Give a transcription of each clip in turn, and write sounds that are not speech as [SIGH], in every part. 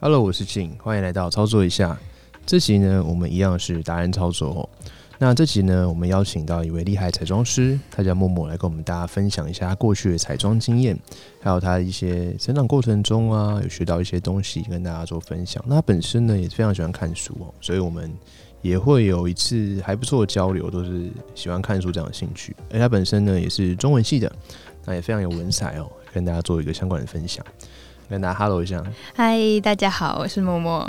Hello，我是静，欢迎来到操作一下。这集呢，我们一样是达人操作哦。那这集呢，我们邀请到一位厉害彩妆师，他叫默默，来跟我们大家分享一下他过去的彩妆经验，还有他一些成长过程中啊，有学到一些东西跟大家做分享。那他本身呢，也非常喜欢看书哦，所以我们也会有一次还不错的交流，都是喜欢看书这样的兴趣。而他本身呢，也是中文系的，那也非常有文采哦，跟大家做一个相关的分享。跟大家 hello 一下。嗨，大家好，我是默默。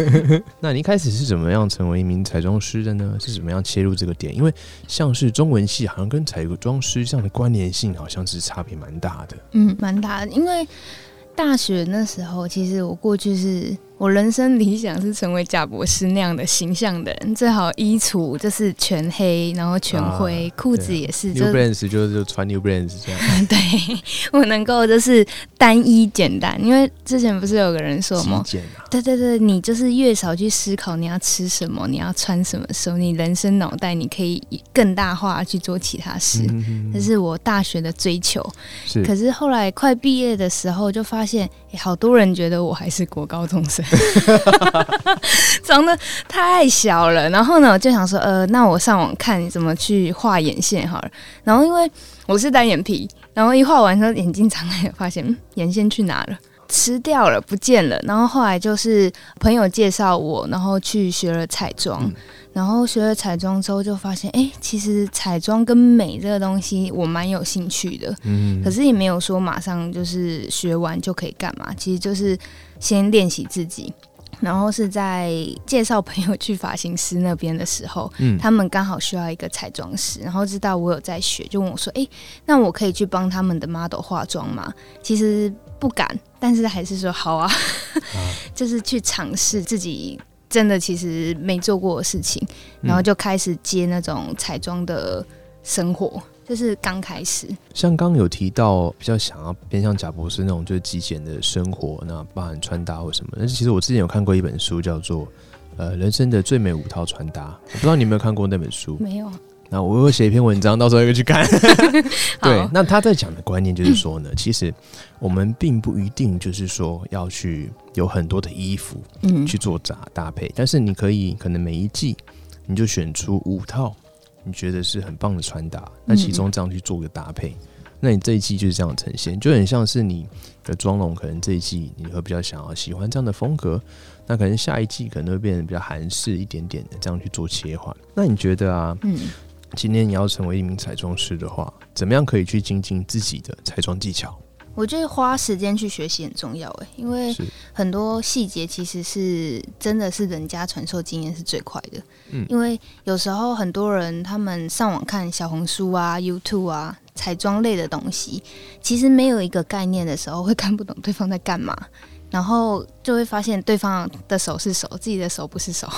[LAUGHS] 那你一开始是怎么样成为一名彩妆师的呢？是怎么样切入这个点？因为像是中文系，好像跟彩妆师这样的关联性，好像是差别蛮大的。嗯，蛮大的，因为大学那时候，其实我过去是我人生理想是成为贾博士那样的形象的人，最好衣橱就是全黑，然后全灰，裤、子也是，就 New Balance 就是穿 New Balance 这样，[LAUGHS] 对我能够就是单一简单，因为之前不是有个人说吗？啊，对对对，你就是越少去思考你要吃什么，你要穿什么时候，你人生脑袋你可以更大化去做其他事。嗯这是我大学的追求。是可是后来快毕业的时候，就发现、诶好多人觉得我还是国高中生，[LAUGHS] 长得太小了。然后呢，我就想说，呃，那我上网看怎么去画眼线好了。然后因为我是单眼皮，然后一画完之后眼睛长开，发现、嗯、眼线去哪了？吃掉了，不见了。然后后来就是朋友介绍我，然后去学了彩妆。嗯 [LAUGHS] 然后学了彩妆之后，就发现，哎，其实彩妆跟美这个东西，我蛮有兴趣的。嗯可是也没有说马上就是学完就可以干嘛，其实就是先练习自己。然后是在介绍朋友去发型师那边的时候，嗯他们刚好需要一个彩妆师，然后知道我有在学，就问我说：“诶，那我可以去帮他们的 model 化妆吗？”其实不敢，但是还是说好啊，[LAUGHS] 就是去尝试自己真的其实没做过的事情，嗯然后就开始接那种彩妆的生活，就是刚开始。像刚刚有提到比较想要偏向贾博士那种就是极简的生活，那包含穿搭或什么。但是其实我之前有看过一本书，叫做《呃人生的最美五套穿搭》，我不知道你有没有看过那本书。没有，那我会写一篇文章，到时候可以去看。[LAUGHS] 对，那他在讲的观念就是说呢，其实我们并不一定就是说要去有很多的衣服嗯去做搭搭配，但是你可以可能每一季你就选出五套你觉得是很棒的穿搭，那其中这样去做个搭配。那你这一季就是这样呈现，就很像是你的妆容，可能这一季你会比较想要喜欢这样的风格，那可能下一季可能会变得比较韩式一点点的，这样去做切换。那你觉得啊，嗯，今天你要成为一名彩妆师的话，怎么样可以去精进自己的彩妆技巧？我觉得花时间去学习很重要诶，因为，很多细节其实是真的是人家传授经验是最快的。嗯因为有时候很多人他们上网看小红书啊、YouTube 啊、彩妆类的东西，其实没有一个概念的时候，会看不懂对方在干嘛，然后就会发现对方的手是手，自己的手不是手。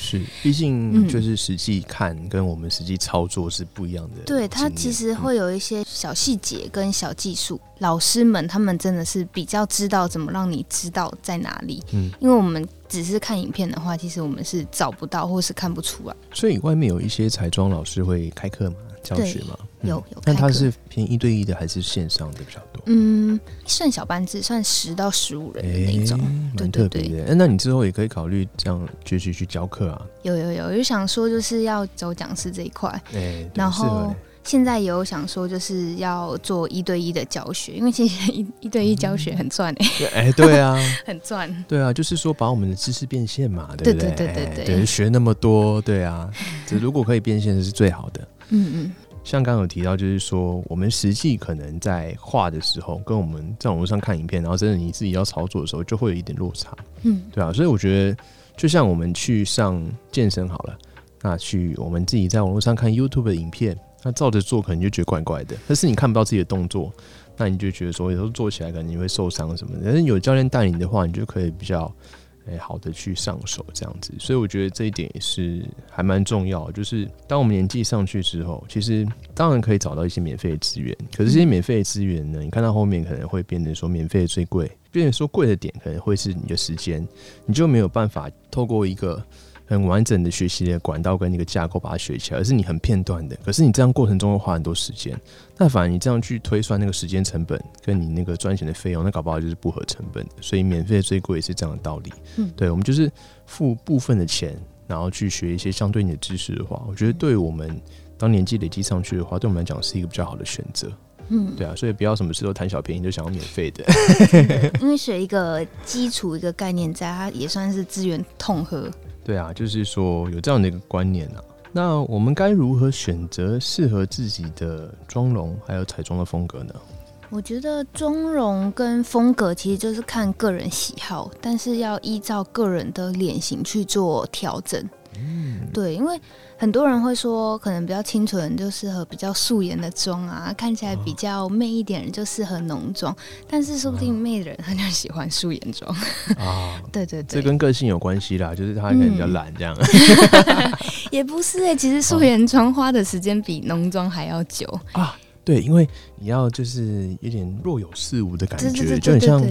是，毕竟嗯。就是实际看跟我们实际操作是不一样的。对，它其实会有一些小细节跟小技术，老师们他们真的是比较知道怎么让你知道在哪里，嗯，因为我们只是看影片的话，其实我们是找不到或是看不出来。所以外面有一些彩妆老师会开课嘛，教学嘛，有有但他是偏一对一的还是线上的比较多？嗯，算小班制，算十到十五人的那种。对蛮特对对，别的。哎那你之后也可以考虑这样继续去教课啊？有有有，就想说就是要走讲师这一块，哎，对然后现在也有想说就是要做一对一的教学，因为其实一一对一教学很赚诶、对哎，对啊，[LAUGHS] 很赚。对啊，就是说把我们的知识变现嘛，对不对？对对对学那么多，对啊，这如果可以变现是最好的。嗯嗯，像刚刚有提到，就是说我们实际可能在画的时候，跟我们在网络上看影片，然后真的你自己要操作的时候，就会有一点落差，嗯。对啊，所以我觉得，就像我们去上健身好了，那去我们自己在网络上看 YouTube 的影片，那照着做可能就觉得怪怪的，但是你看不到自己的动作，那你就觉得说有时候做起来可能你会受伤什么的，但是有教练带领的话，你就可以比较诶、好的去上手这样子。所以我觉得这一点也是还蛮重要的，就是当我们年纪上去之后，其实当然可以找到一些免费的资源，可是这些免费的资源呢，你看到后面可能会变成说免费的最贵，变成说贵的点可能会是你的时间，你就没有办法透过一个。很完整的学习的管道跟一个架构把它学起来，而是你很片段的。可是你这样过程中会花很多时间，那反而你这样去推算那个时间成本跟你那个赚钱的费用，那搞不好就是不合成本的。所以免费的最贵也是这样的道理。嗯对，我们就是付部分的钱，然后去学一些相对你的知识的话，我觉得对我们当年纪累积上去的话，对我们来讲是一个比较好的选择。嗯，对啊，所以不要什么事都贪小便宜，就想要免费的。[LAUGHS] 因为学一个基础一个概念在，它也算是资源统合。对啊，就是说有这样的一个观念啊。那我们该如何选择适合自己的妆容还有彩妆的风格呢？我觉得妆容跟风格其实就是看个人喜好，但是要依照个人的脸型去做调整。嗯，对，因为很多人会说，可能比较清纯就适合比较素颜的妆啊，看起来比较媚一点人就适合浓妆，但是说不定媚的人他就喜欢素颜妆。啊，对对对这，跟个性有关系啦，就是他可能比较懒这样。[LAUGHS] 也不是哎、其实素颜妆花的时间比浓妆还要久。啊，对，因为你要就是有点若有似无的感觉，对对对就很像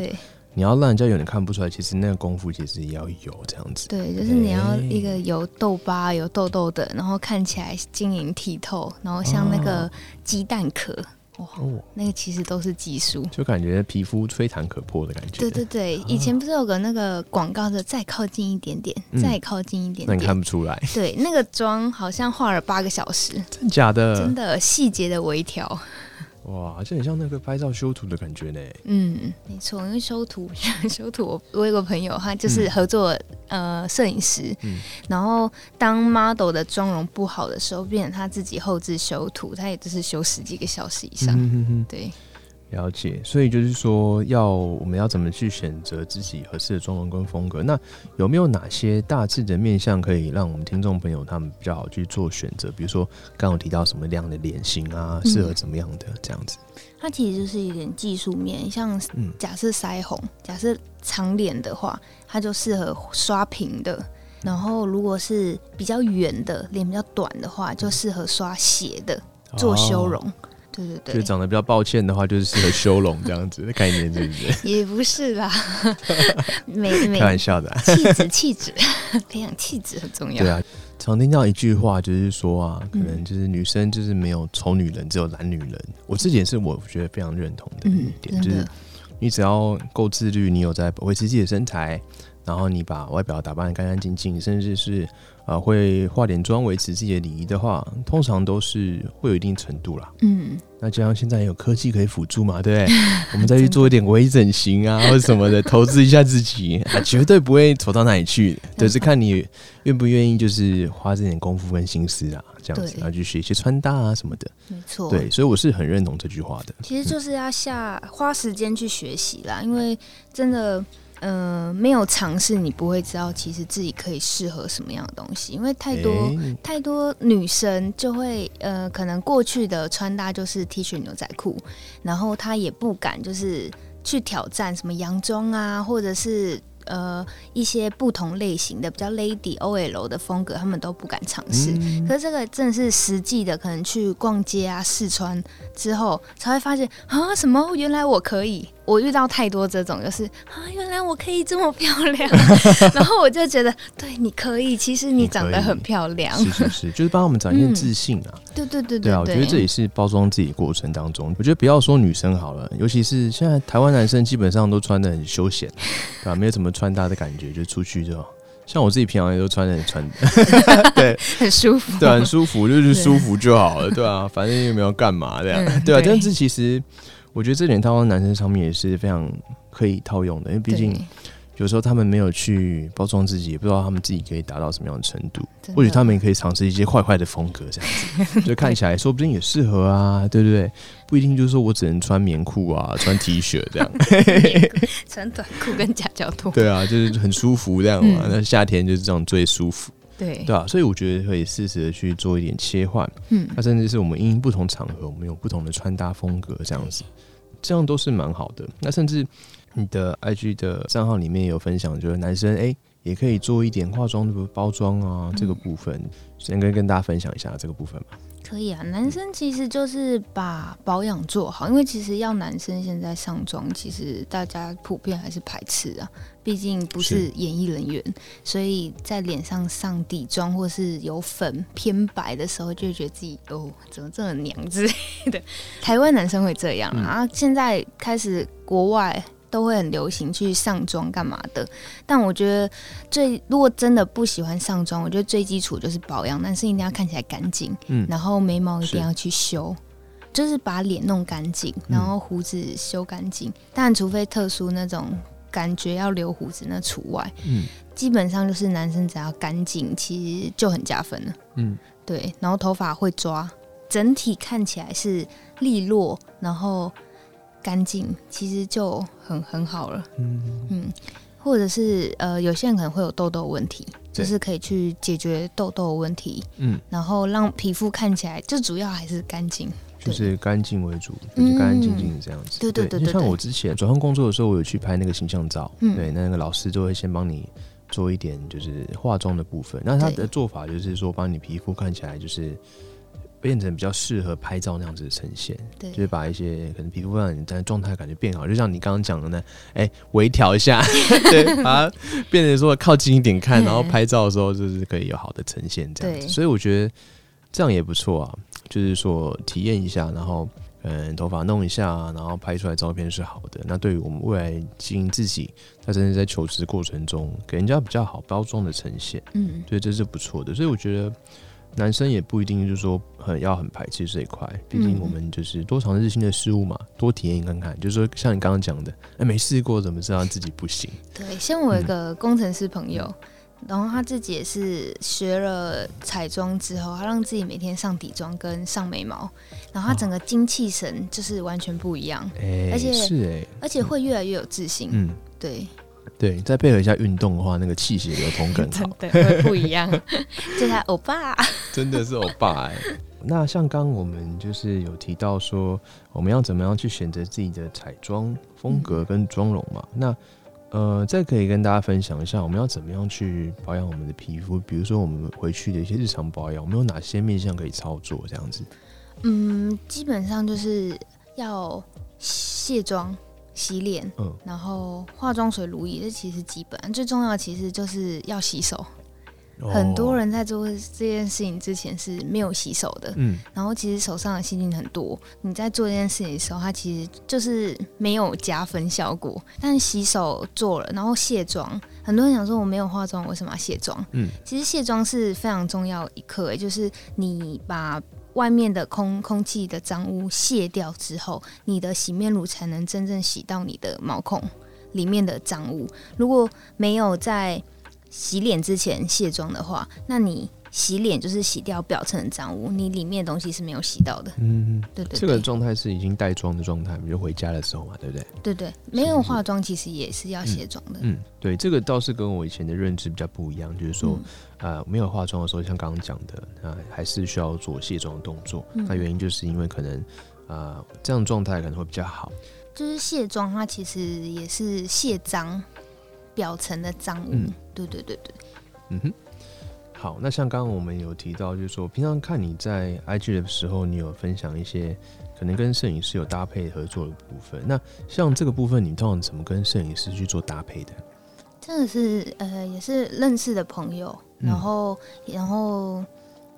你要让人家有点看不出来，其实那个功夫其实也要有这样子。对，就是你要哎一个有痘疤、有痘痘的，然后看起来晶莹剔透，然后像那个鸡蛋壳，哇，哦，那个其实都是技术。就感觉皮肤吹弹可破的感觉。对对对，以前不是有个那个广告的，再靠近一点点，嗯再靠近一点那你看。不出来，对，那个妆好像画了八个小时，真假的？真的细节的微调。哇，好像很像那个拍照修图的感觉呢。嗯，没错，因为修图 [LAUGHS] 修图我，我有个朋友，他就是合作、呃摄影师，嗯然后当 model 的妆容不好的时候，变成他自己后置修图，他也就是修十几个小时以上。嗯哼哼对，了解，所以就是说，要我们要怎么去选择自己合适的妆容跟风格？那有没有哪些大致的面向可以让我们听众朋友他们比较好去做选择？比如说，刚刚有提到什么样的脸型啊，嗯适合怎么样的这样子？它其实就是一点技术面，像嗯假设腮红，假设长脸的话，它就适合刷平的。然后，如果是比较圆的脸比较短的话，就适合刷斜的做修容。哦对对对就，长得比较抱歉的话，就是适合修容这样子的概念，[LAUGHS] 是不是？也不是啦，[LAUGHS] 美美开玩笑的啊、气质气质，培养气质很重要。对啊，常听到一句话，就是说啊，可嗯能就是女生就是没有丑女人，只有懒女人。我这点是我觉得非常认同的一嗯，点，就是，你只要够自律，你有在维持自己的身材，然后你把外表打扮得干干净净，甚至是呃会化点妆维持自己的礼仪的话，通常都是会有一定程度啦。嗯，那加上现在有科技可以辅助嘛，对不对？[LAUGHS] 我们再去做一点微整形啊，或者什么的，投资一下自己啊，绝对不会丑到哪里去。对，是看你愿不愿意，就是花这点功夫跟心思啊，这样子，对然后去学一些穿搭啊什么的。没错。对，所以我是很认同这句话的。其实就是要下花时间去学习啦，因为真的，呃，没有尝试，你不会知道其实自己可以适合什么样的东西。因为太多、诶太多女生就会，呃，可能过去的穿搭就是 T 恤牛仔裤，然后她也不敢就是去挑战什么洋装啊，或者是。呃，一些不同类型的比较 lady OL 的风格，他们都不敢尝试。嗯可是这个真的是实际的，可能去逛街啊、试穿之后，才会发现啊，什么原来我可以。我遇到太多这种，就是啊，原来我可以这么漂亮，[LAUGHS] 然后我就觉得，对，你可以，其实你长得很漂亮。是是是，就是帮我们展现嗯自信啊。对对对对啊，我觉得这也是包装自己过程当中。我觉得不要说女生好了，尤其是现在台湾男生基本上都穿的很休闲，[LAUGHS] 对吧、没有什么穿搭的感觉，就出去就。像我自己平常也都穿的很穿，[LAUGHS] 对很舒服。对啊，很舒服，就是舒服就好了，对啊，反正又没有干嘛这样，嗯对啊。对但是其实我觉得这点套到男生上面也是非常可以套用的，因为毕竟有时候他们没有去包装自己，也不知道他们自己可以达到什么样的程度。或许他们也可以尝试一些坏坏的风格，这样子，就看起来说不定也适合啊，对不对？不一定就是说我只能穿棉裤啊，穿 T 恤这样，[LAUGHS] 穿短裤跟夹脚拖。对啊，就是很舒服这样嘛。嗯那夏天就是这种最舒服，对对啊，所以我觉得可以适时的去做一点切换，嗯那甚至是我们因不同场合，我们有不同的穿搭风格这样子。这样都是蛮好的。那甚至你的 IG 的账号里面有分享，就是男生哎、也可以做一点化妆的包装啊，这个部分，先跟跟大家分享一下这个部分嘛。可以啊，男生其实就是把保养做好，因为其实要男生现在上妆，其实大家普遍还是排斥啊，毕竟不是是演艺人员，所以在脸上上底妆或是有粉偏白的时候，就会觉得自己哦怎么这么娘之类的。[LAUGHS] 台湾男生会这样啊，现在开始国外。都会很流行去上妆干嘛的，但我觉得最如果真的不喜欢上妆，我觉得最基础就是保养，但是一定要看起来干净，嗯。然后眉毛一定要去修，就是把脸弄干净，然后胡子修干净。但除非特殊那种感觉要留胡子那除外，嗯。基本上就是男生只要干净，其实就很加分了。嗯，对，然后头发会抓，整体看起来是利落，然后干净，其实就很很好了。嗯嗯，或者是呃，有些人可能会有痘痘问题，就是可以去解决痘痘问题，嗯，然后让皮肤看起来，就主要还是干净。就是干净为主，就是干干净净这样子。对对对就像我之前转换工作的时候，我有去拍那个形象照，嗯对，那个老师就会先帮你做一点就是化妆的部分。那他的做法就是说，帮你皮肤看起来就是变成比较适合拍照那样子的呈现，对就是把一些可能皮肤让你的状态感觉变好，就像你刚刚讲的呢，哎、微调一下，[LAUGHS] 对，[LAUGHS] 把它变成说靠近一点看，嗯 [LAUGHS] 然后拍照的时候就是可以有好的呈现这样子。所以我觉得这样也不错啊，就是说体验一下，然后。嗯，头发弄一下，然后拍出来照片是好的。那对于我们未来经营自己，他真的在求职过程中，给人家比较好包装的呈现，嗯，对，这是不错的。所以我觉得男生也不一定就是说很要很排斥这一块，毕竟嗯我们就是多尝试新的事物嘛，多体验看看。就是说像你刚刚讲的，哎，没试过怎么知道自己不行？对。像我一个工程师朋友。然后他自己也是学了彩妆之后，他让自己每天上底妆跟上眉毛，然后他整个精气神就是完全不一样，哎，而且是哎，而且会越来越有自信。嗯，对，对，再配合一下运动的话，那个气血流通更好。[LAUGHS] 真的会不一样。[LAUGHS] 这他欧巴，[LAUGHS] 真的是欧巴哎、那像刚刚我们就是有提到说，我们要怎么样去选择自己的彩妆风格跟妆容嘛？那呃，再可以跟大家分享一下，我们要怎么样去保养我们的皮肤？比如说我们回去的一些日常保养，我们有哪些面向可以操作？这样子，嗯，基本上就是要卸妆、洗脸，嗯然后化妆水、乳液，这其实基本。最重要的其实就是要洗手。很多哦，人在做这件事情之前是没有洗手的，嗯，然后其实手上的细菌很多。你在做这件事情的时候，它其实就是没有加分效果。但洗手做了，然后卸妆，很多人想说我没有化妆，为什么要卸妆？嗯，其实卸妆是非常重要一刻，就是你把外面的空空气的脏污卸掉之后，你的洗面乳才能真正洗到你的毛孔里面的脏污。如果没有在洗脸之前卸妆的话，那你洗脸就是洗掉表层的脏污，你里面的东西是没有洗到的。嗯，对对对，这个状态是已经带妆的状态，比如回家的时候嘛，对不对？对对，没有化妆其实也是要卸妆的。嗯，对，这个倒是跟我以前的认知比较不一样，就是说，嗯呃，没有化妆的时候，像刚刚讲的，呃，还是需要做卸妆的动作。嗯那原因就是因为可能，呃，这样状态可能会比较好。就是卸妆，它其实也是卸脏表层的脏污。嗯对对对对，嗯哼。好，那像刚刚我们有提到，就是说，平常看你在 IG 的时候，你有分享一些可能跟摄影师有搭配合作的部分。那像这个部分，你通常怎么跟摄影师去做搭配的？这个是呃也是认识的朋友，嗯然后、然后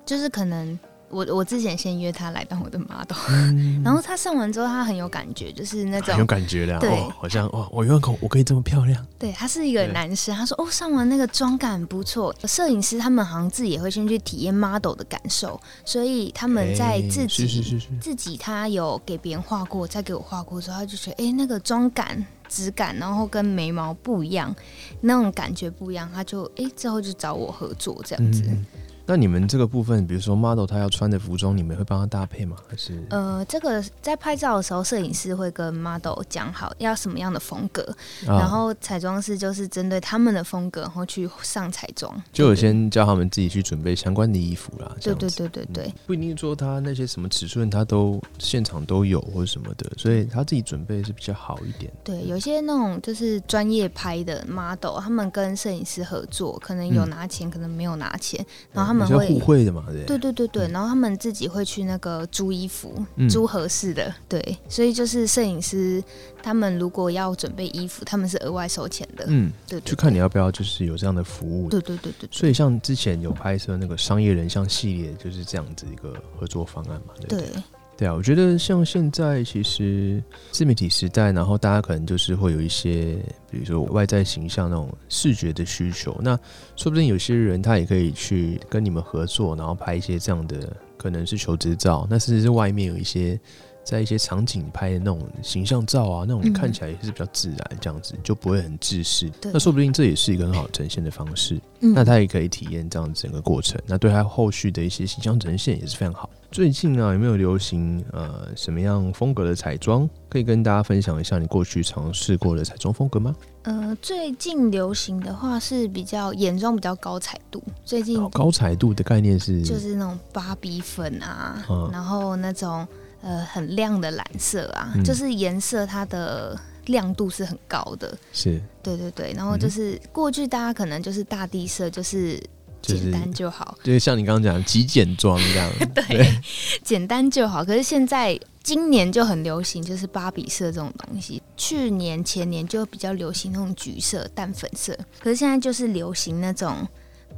就是可能我我之前先约他来当我的 model，、[LAUGHS] 然后他上完之后他很有感觉，就是那种很有感觉的、啊，对。哦，好像哇，我原来我可以这么漂亮，对，他是一个男生，他说哦，上完那个妆感不错。摄影师他们好像自己也会先去体验 model 的感受，所以他们在哎自己、是是是是，自己他有给别人画过，再给我画过之后，他就觉得哎、诶那个妆感、质感，然后跟眉毛不一样，那种感觉不一样，他就哎、诶之后就找我合作这样子。嗯那你们这个部分，比如说 model 他要穿的服装，你们会帮他搭配吗？还是呃，这个在拍照的时候，摄影师会跟 model 讲好要什么样的风格，啊然后彩妆师就是针对他们的风格，然后去上彩妆。就有先叫他们自己去准备相关的衣服啦？这对对对对对，不一定说他那些什么尺寸他都现场都有或者什么的，所以他自己准备是比较好一点。对，有些那种就是专业拍的 model，他们跟摄影师合作，可能有嗯拿钱，可能没有拿钱，然后他们会互会。惠的嘛，对。对对？对然后他们自己会去那个租衣服，嗯。租合适的，对，所以就是摄影师他们如果要准备衣服，他们是额外收钱的，嗯，对对就看你要不要就是有这样的服务。对对对对对，所以像之前有拍摄那个商业人像系列，就是这样子一个合作方案嘛，对不对？啊，我觉得像现在其实自媒体时代，然后大家可能就是会有一些，比如说外在形象那种视觉的需求，那说不定有些人他也可以去跟你们合作，然后拍一些这样的，可能是求职照，那甚至是外面有一些在一些场景拍的那种形象照啊，那种嗯看起来也是比较自然，这样子就不会很制式。对那说不定这也是一个很好呈现的方式。嗯那他也可以体验这样整个过程，那对他后续的一些形象呈现也是非常好。最近啊，有没有流行呃什么样风格的彩妆？可以跟大家分享一下你过去尝试过的彩妆风格吗？呃，最近流行的话是比较眼妆比较高彩度，最近哦高彩度的概念是就是那种芭比粉啊，嗯然后那种呃很亮的蓝色啊，嗯就是颜色它的亮度是很高的。是对对对，然后就是过去大家可能就是大地色，就是就是简单就好，就是像你刚刚讲极简装这样，[LAUGHS] 对，简单就好。可是现在今年就很流行，就是芭比色这种东西。去年前年就比较流行那种橘色、淡粉色，可是现在就是流行那种。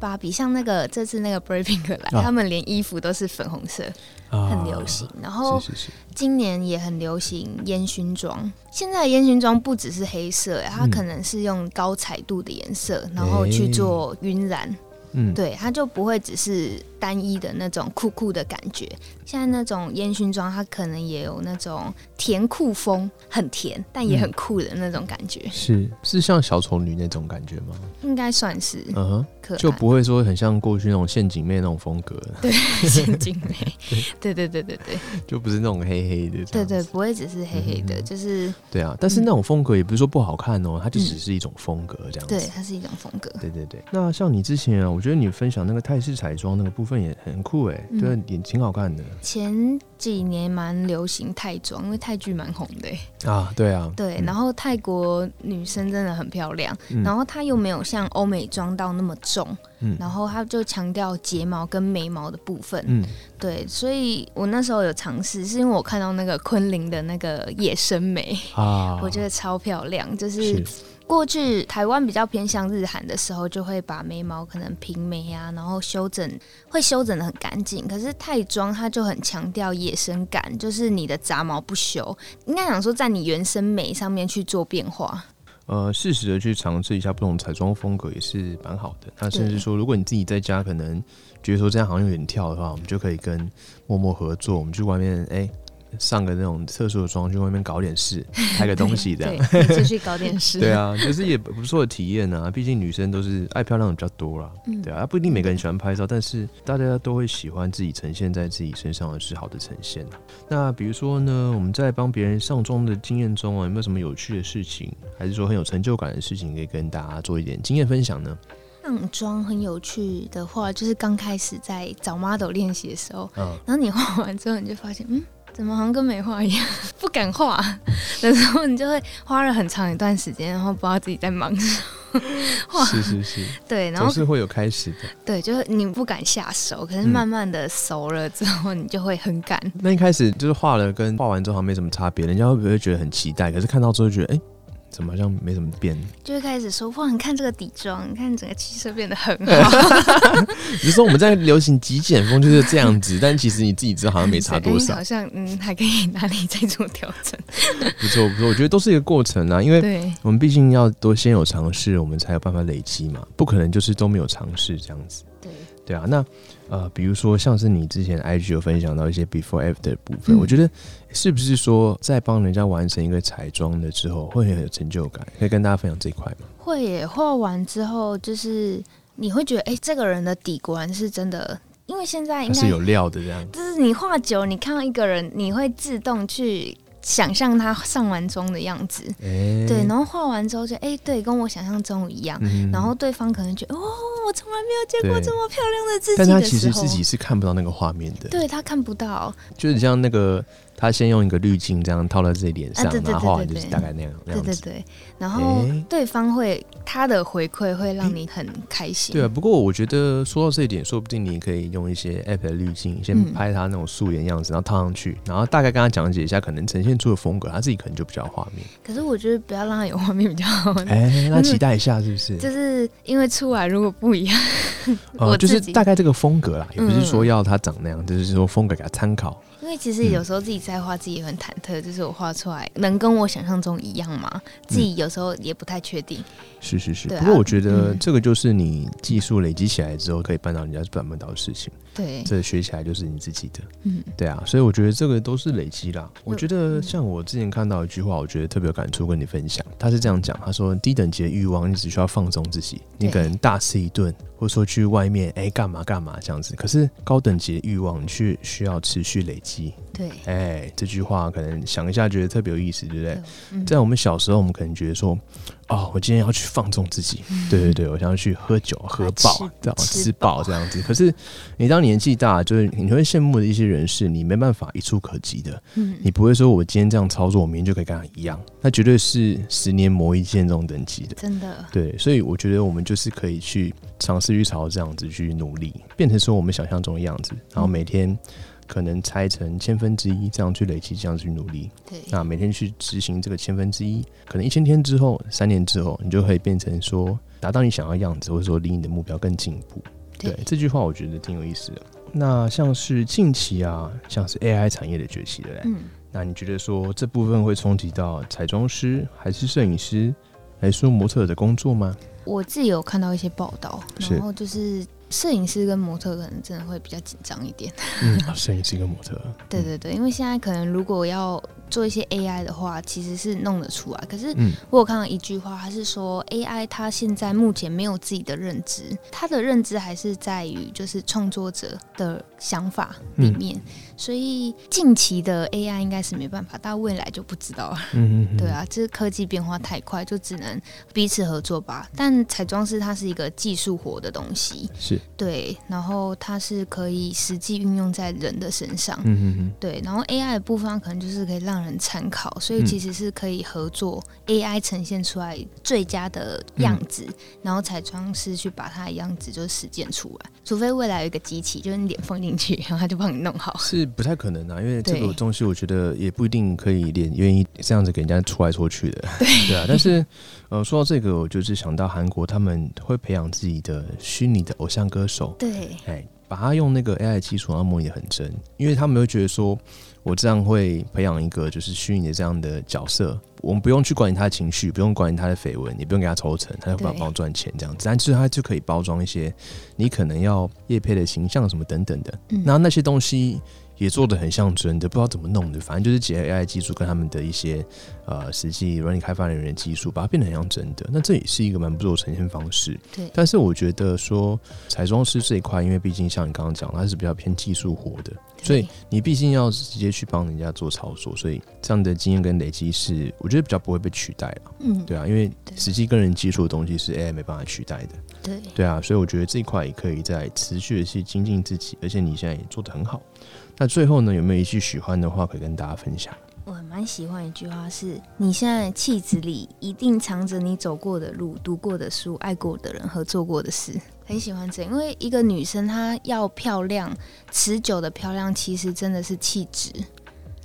芭比像那个这次那个 Brave Pink 来，啊。他们连衣服都是粉红色，啊很流行。然后今年也很流行烟熏妆，现在的烟熏妆不只是黑色，它嗯。可能是用高彩度的颜色，然后去做晕染，嗯，对，它就不会只是单一的那种酷酷的感觉。现在那种烟熏妆，它可能也有那种甜酷风，很甜但也很酷的那种感觉，是是像小丑女那种感觉吗？应该算是嗯哼，可爱。就不会说很像过去那种陷阱妹那种风格，对 [LAUGHS] 陷阱妹，对对对对对就不是那种黑黑的。对对，不会只是黑黑的，嗯就是对啊，但是那种风格也不是说不好看哦，它就嗯只是一种风格这样子。对，它是一种风格。对对对，那像你之前啊，我觉得你分享那个泰式彩妆那个部分也很酷哎，嗯。对，也挺好看的。前几年蛮流行泰妆，因为泰剧蛮红的欸。啊。对啊，对，嗯。然后泰国女生真的很漂亮，嗯。然后她又没有像欧美妆到那么重，嗯。然后她就强调睫毛跟眉毛的部分。嗯。对，所以我那时候有尝试，是因为我看到那个昆凌的那个野生眉，啊，[LAUGHS] 我觉得超漂亮，就是是过去台湾比较偏向日韩的时候，就会把眉毛可能平眉啊，然后修整，会修整的很干净。可是泰妆它就很强调野生感，就是你的杂毛不修，应该讲说在你原生眉上面去做变化。呃，适时的去尝试一下不同彩妆风格也是蛮好的。那甚至说，如果你自己在家可能觉得说这样好像有点跳的话，我们就可以跟默默合作，我们去外面哎、上个那种特殊的妆，去外面搞点事，[LAUGHS] 拍个东西这样。继续搞点 [LAUGHS] 事。对，啊，就是也不错的体验啊。毕竟女生都是爱漂亮的比较多啦，嗯对啊，不一定每个人喜欢拍照，但是大家都会喜欢自己呈现在自己身上的是好的呈现啊。那比如说呢，我们在帮别人上妆的经验中啊，有没有什么有趣的事情，还是说很有成就感的事情，可以跟大家做一点经验分享呢？上妆很有趣的话，就是刚开始在找 model 练习的时候，嗯，然后你画完之后，你就发现，嗯，怎么好像跟没画一样，[LAUGHS] 不敢画的时候，你就会花了很长一段时间，然后不知道自己在忙什么。[LAUGHS] 画是是是，对，然后总是会有开始的。对，就是你不敢下手，可是嗯慢慢的熟了之后，你就会很敢。那一开始就是画了跟画完之后好像没什么差别，人家会不会觉得很期待？可是看到之后觉得，哎、怎么好像没怎么变？就会开始说哇，你看这个底妆，你看整个气色变得很好，[LAUGHS] 你说我们在流行极简风就是这样子，但其实你自己知道好像没差多少好。像嗯还可以哪里再做调整。不错不错，我觉得都是一个过程啊，因为，我们毕竟要都先有尝试，我们才有办法累积嘛，不可能就是都没有尝试这样子。对，对啊，那呃，比如说像是你之前 IG 有分享到一些 before after 的部分，嗯我觉得是不是说在帮人家完成一个彩妆的之后，会很有成就感？可以跟大家分享这一块吗？会耶，画完之后就是你会觉得，哎、这个人的底果然是真的，因为现在应该是有料的这样。就是你画久，你看到一个人，你会自动去想象他上完妆的样子，欸、对，然后画完之后就，哎、对，跟我想象中一样。嗯。然后对方可能觉得，哦，我从来没有见过这么漂亮的自己但他其实自己是看不到那个画面的，对他看不到，就是像那个他先用一个滤镜这样套在自己脸上，啊对对然后画完就是大概那样那对对。对，然后哎对方会他的回馈会让你很开心，对啊，不过我觉得说到这一点，说不定你可以用一些 app 的滤镜，先嗯。拍他那种素颜样子，然后套上去，然后大概跟他讲解一下可能呈现出的风格，他自己可能就比较画面。可是我觉得不要让他有画面比较好，哎、[LAUGHS] 那期待一下是不是？就是因为出来如果不一样，呃，[LAUGHS] 我就是大概这个风格啦，也不是嗯。说要他长那样，就是说风格给他参考。其实有时候自己在画，自己也很忐忑，就是我画出来能跟我想象中一样吗？自己有时候也不太确定。是是是，啊不过我觉得嗯这个就是你技术累积起来之后，可以办到人家办不到的事情。对，这学起来就是你自己的，嗯，对啊，所以我觉得这个都是累积啦。我觉得像我之前看到一句话，我觉得特别有感触，跟你分享。他是这样讲，他说低等级的欲望，你只需要放纵自己，你可能大吃一顿，或者说去外面哎干嘛干嘛这样子。可是高等级的欲望，却需要持续累积。对，哎，这句话可能想一下觉得特别有意思，对不对？嗯在我们小时候，我们可能觉得说，哦，我今天要去放纵自己，对对对，我想要去喝酒、喝饱吃，这样吃吃饱这样子。可是你当年纪大，就是你会羡慕的一些人是，你没办法一触可及的。嗯你不会说我今天这样操作，我明天就可以跟他一样，那绝对是十年磨一剑这种等级的。真的，对，所以我觉得我们就是可以去尝试去朝这样子去努力，变成说我们想象中的样子，然后每天可能拆成千分之一，这样去累积，这样去努力。对，那每天去执行这个千分之一，可能一千天之后、三年之后，你就可以变成说达到你想要的样子，或者说离你的目标更进一步。对对，这句话我觉得挺有意思的。那像是近期啊，像是 AI 产业的崛起，对不对？嗯，那你觉得说这部分会冲击到彩妆师，还是摄影师，还是说模特的工作吗？我自己有看到一些报道，然后就是摄影师跟模特可能真的会比较紧张一点。嗯，啊摄影师跟模特，[LAUGHS] 对对对，因为现在可能如果要做一些 AI 的话，其实是弄得出来。可是嗯我有看到一句话，他是说 AI 它现在目前没有自己的认知，它的认知还是在于就是创作者的想法里面，所以近期的 AI 应该是没办法，但未来就不知道了。嗯嗯，对，啊，这科技变化太快，就只能彼此合作吧。但彩妆师它是一个技术活的东西，是，对，然后它是可以实际运用在人的身上。嗯嗯嗯，对，然后 AI 的部分可能就是可以让人参考，所以嗯。其实是可以合作 AI 呈现出来最佳的样子，嗯。然后彩妆师去把它的样子就实践出来。除非未来有一个机器，就是你脸放进去，[LAUGHS] 然后他就帮你弄好。是不太可能啊，因为这个东西我觉得也不一定可以脸愿意这样子给人家戳来戳去的，对。[LAUGHS] 对啊。但是呃，说到这个，我就是想到韩国他们会培养自己的虚拟的偶像歌手，对，哎，把它用那个 AI 的技术，然后模拟很真，因为他们会觉得说，我这样会培养一个就是虚拟的这样的角色，我们不用去管理他的情绪，不用管理他的绯闻，也不用给他抽成，他就帮对帮我赚钱这样子，但是他就可以包装一些你可能要叶配的形象什么等等的，嗯然后那些东西。也做的很像真的，不知道怎么弄的，反正就是结合 AI 技术跟他们的一些呃实际软件开发人员的技术，把它变得很像真的。那这也是一个蛮不错的呈现方式。对但是我觉得说彩妆师这一块，因为毕竟像你刚刚讲，它是比较偏技术活的，所以你毕竟要直接去帮人家做操作，所以这样的经验跟累积是我觉得比较不会被取代了。嗯，对啊，因为实际跟人接触的东西是 AI 没办法取代的。对，对啊，所以我觉得这一块也可以在持续的去精进自己，而且你现在也做得很好。那最后呢，有没有一句喜欢的话可以跟大家分享？我蛮喜欢一句话是：你现在气质里一定藏着你走过的路、读过的书、爱过的人和做过的事。很喜欢这，因为一个女生她要漂亮、持久的漂亮，其实真的是气质。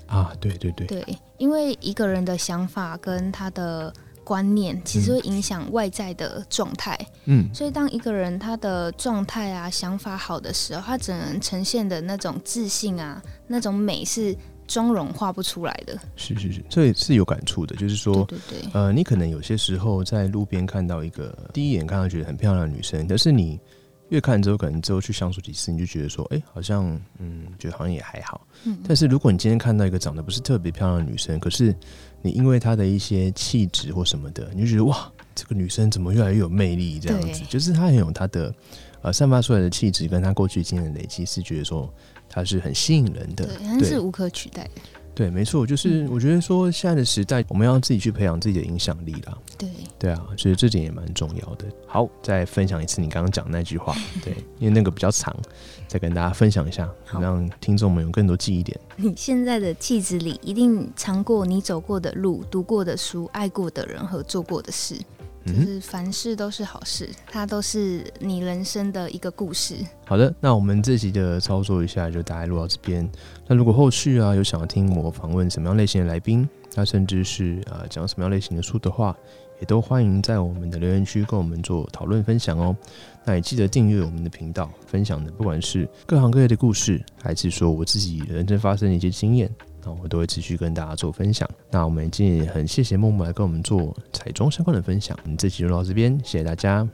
啊，对对对，对，因为一个人的想法跟她的观念，其实会影响外在的状态。嗯，所以，当一个人他的状态啊、想法好的时候，他只能呈现的那种自信啊、那种美是妆容画不出来的。是是是，这也是有感触的，就是说。对对对，呃，你可能有些时候在路边看到一个第一眼看到觉得很漂亮的女生，但是你越看之后，可能之后去相处几次，你就觉得说，哎、好像嗯，觉得好像也还好。嗯，但是如果你今天看到一个长得不是特别漂亮的女生，可是你因为她的一些气质或什么的，你就觉得哇，这个女生怎么越来越有魅力？这样子，就是她很有她的呃散发出来的气质，跟她过去经验的累积，是觉得说她是很吸引人的对，。她是无可取代的。对，没错，就是我觉得说现在的时代，我们要自己去培养自己的影响力啦。对，对啊，所以这点也蛮重要的。好，再分享一次你刚刚讲的那句话，[LAUGHS] 对，因为那个比较长，再跟大家分享一下，让听众们有更多记忆点。你现在的气质里一定尝过你走过的路、读过的书、爱过的人和做过的事，就是凡事都是好事，它都是你人生的一个故事。好的，那我们这集的操作一下就大概录到这边。那如果后续啊有想要听我访问什么样类型的来宾，那甚至是啊讲什么样类型的书的话，也都欢迎在我们的留言区跟我们做讨论分享哦。那也记得订阅我们的频道，分享的不管是各行各业的故事，还是说我自己人生发生的一些经验，那我都会持续跟大家做分享。那我们今天也很谢谢默默来跟我们做彩妆相关的分享。我们这期就到这边，谢谢大家，